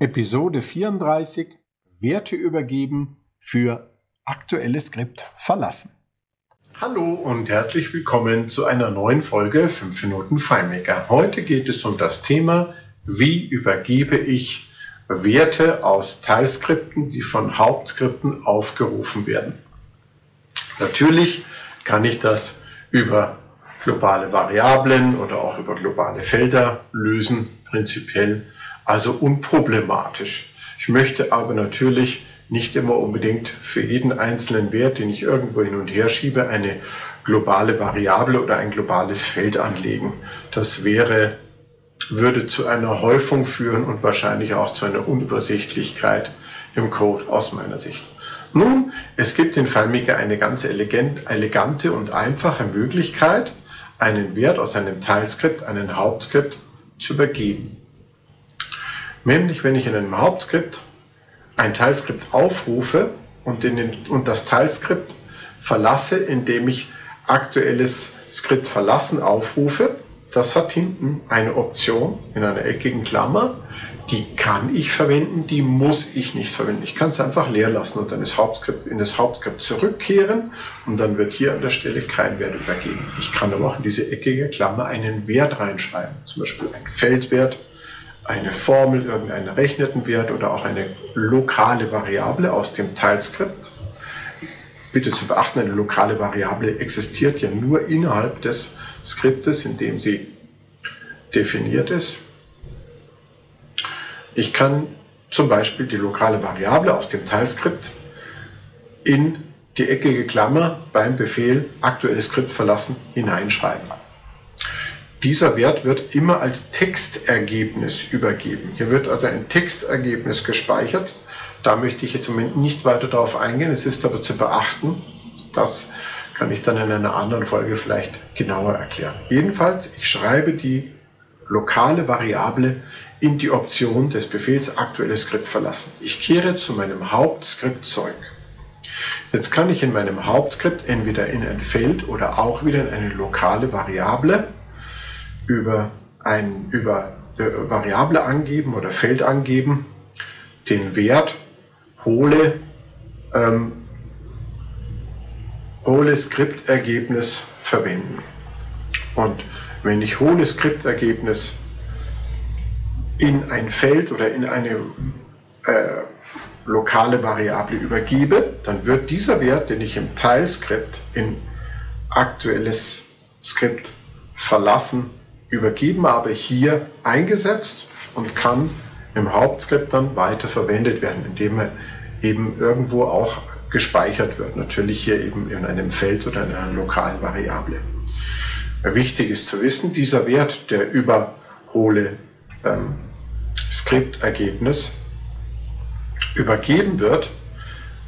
Episode 34 Werte übergeben für aktuelles Skript verlassen. Hallo und herzlich willkommen zu einer neuen Folge 5 Minuten FileMaker. Heute geht es um das Thema, wie übergebe ich Werte aus Teilskripten, die von Hauptskripten aufgerufen werden. Natürlich kann ich das über globale Variablen oder auch über globale Felder lösen, prinzipiell also unproblematisch. Ich möchte aber natürlich nicht immer unbedingt für jeden einzelnen Wert, den ich irgendwo hin und her schiebe, eine globale Variable oder ein globales Feld anlegen. Das wäre, würde zu einer Häufung führen und wahrscheinlich auch zu einer Unübersichtlichkeit im Code aus meiner Sicht. Nun, es gibt in FileMaker eine ganz elegant, elegante und einfache Möglichkeit, einen Wert aus einem Teilskript, einen Hauptskript zu übergeben. Nämlich, wenn ich in einem Hauptskript ein Teilskript aufrufe und, in den, und das Teilskript verlasse, indem ich aktuelles Skript verlassen aufrufe, das hat hinten eine Option in einer eckigen Klammer. Die kann ich verwenden, die muss ich nicht verwenden. Ich kann es einfach leer lassen und dann das Hauptskript, in das Hauptskript zurückkehren und dann wird hier an der Stelle kein Wert übergeben. Ich kann aber auch in diese eckige Klammer einen Wert reinschreiben, zum Beispiel ein Feldwert eine Formel, irgendeinen errechneten Wert oder auch eine lokale Variable aus dem Teilskript. Bitte zu beachten, eine lokale Variable existiert ja nur innerhalb des Skriptes, in dem sie definiert ist. Ich kann zum Beispiel die lokale Variable aus dem Teilskript in die eckige Klammer beim Befehl aktuelles Skript verlassen hineinschreiben. Dieser Wert wird immer als Textergebnis übergeben. Hier wird also ein Textergebnis gespeichert. Da möchte ich jetzt im Moment nicht weiter darauf eingehen. Es ist aber zu beachten, das kann ich dann in einer anderen Folge vielleicht genauer erklären. Jedenfalls, ich schreibe die lokale Variable in die Option des Befehls aktuelles Skript verlassen. Ich kehre zu meinem Hauptskript zurück. Jetzt kann ich in meinem Hauptskript entweder in ein Feld oder auch wieder in eine lokale Variable über ein über äh, Variable angeben oder Feld angeben, den Wert hole, ähm, hole Skriptergebnis verwenden. Und wenn ich hole Skriptergebnis in ein Feld oder in eine äh, lokale Variable übergebe, dann wird dieser Wert, den ich im Teilskript in aktuelles Skript verlassen übergeben, aber hier eingesetzt und kann im Hauptskript dann weiter verwendet werden, indem er eben irgendwo auch gespeichert wird. Natürlich hier eben in einem Feld oder in einer lokalen Variable. Wichtig ist zu wissen, dieser Wert, der überhole ähm, Skriptergebnis übergeben wird,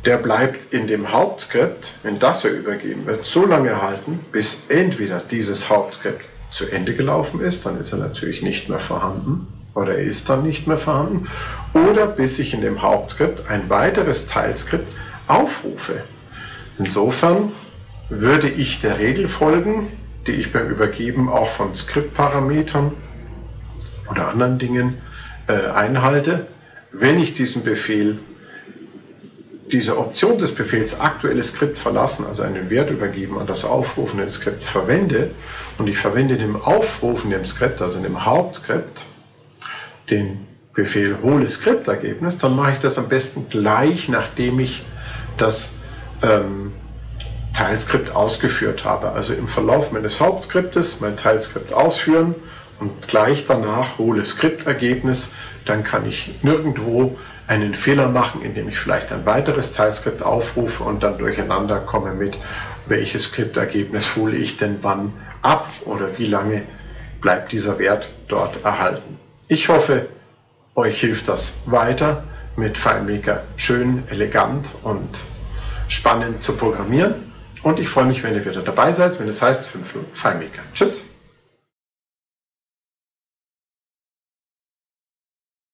der bleibt in dem Hauptskript, wenn das er übergeben wird, so lange erhalten, bis entweder dieses Hauptskript zu Ende gelaufen ist, dann ist er natürlich nicht mehr vorhanden oder er ist dann nicht mehr vorhanden. Oder bis ich in dem Hauptskript ein weiteres Teilskript aufrufe. Insofern würde ich der Regel folgen, die ich beim Übergeben auch von Skriptparametern oder anderen Dingen äh, einhalte. Wenn ich diesen Befehl diese Option des Befehls aktuelles Skript verlassen, also einen Wert übergeben an das aufrufende Skript verwende und ich verwende in dem aufrufenden Skript, also dem Hauptskript, den Befehl hole Skriptergebnis, dann mache ich das am besten gleich, nachdem ich das ähm, Teilskript ausgeführt habe. Also im Verlauf meines Hauptskriptes mein Teilskript ausführen und gleich danach hole Skriptergebnis, dann kann ich nirgendwo einen Fehler machen, indem ich vielleicht ein weiteres Teilskript aufrufe und dann durcheinander komme mit, welches Skriptergebnis hole ich denn wann ab oder wie lange bleibt dieser Wert dort erhalten. Ich hoffe, euch hilft das weiter mit FileMaker schön, elegant und spannend zu programmieren. Und ich freue mich, wenn ihr wieder dabei seid, wenn es heißt 5 Minuten FileMaker. Tschüss!